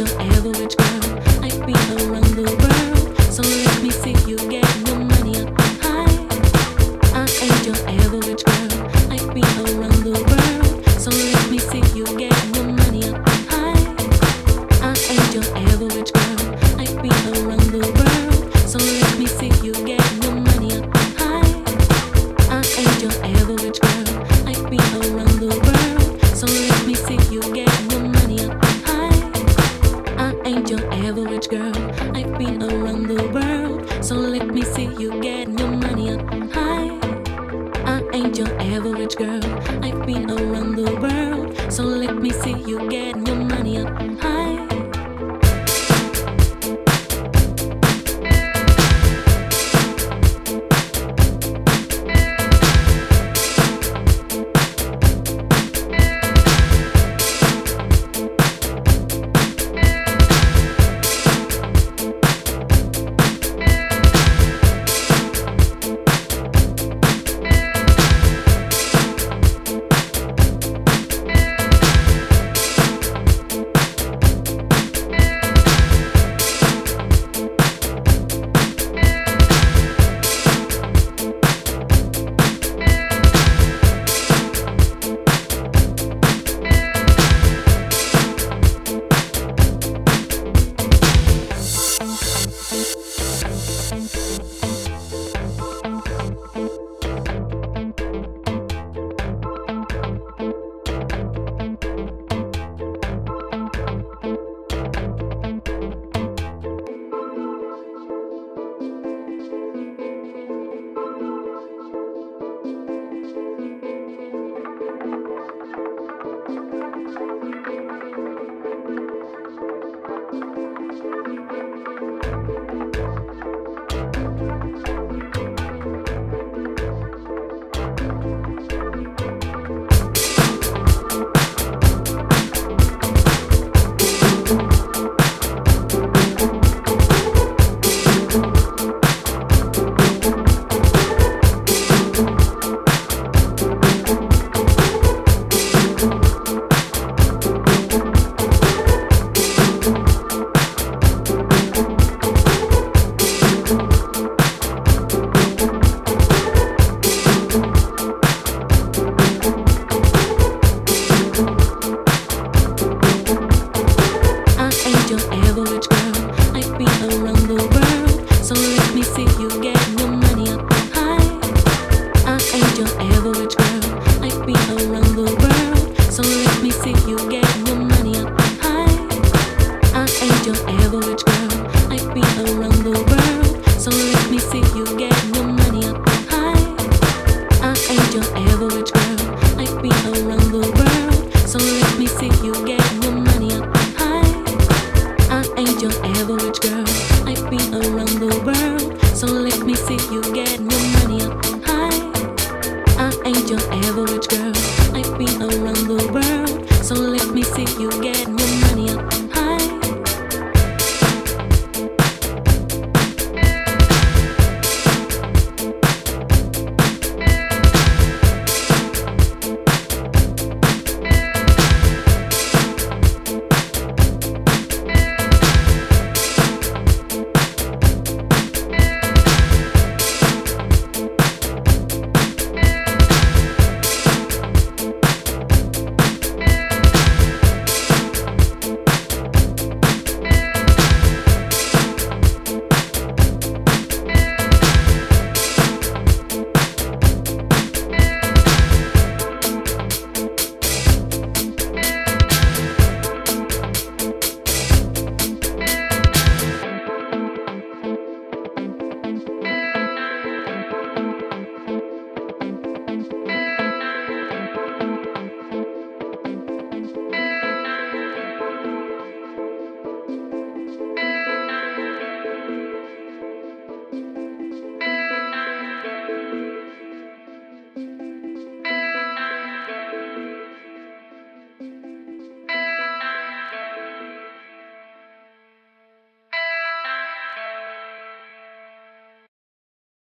Your average girl. I've been around the world, so let me see you get your money up high. I ain't your average girl. I've been around the world, so let me see you get your money up high. I average girl. I've been around the world, so let me see you getting your money girl. I've been around the world, so let me see you getting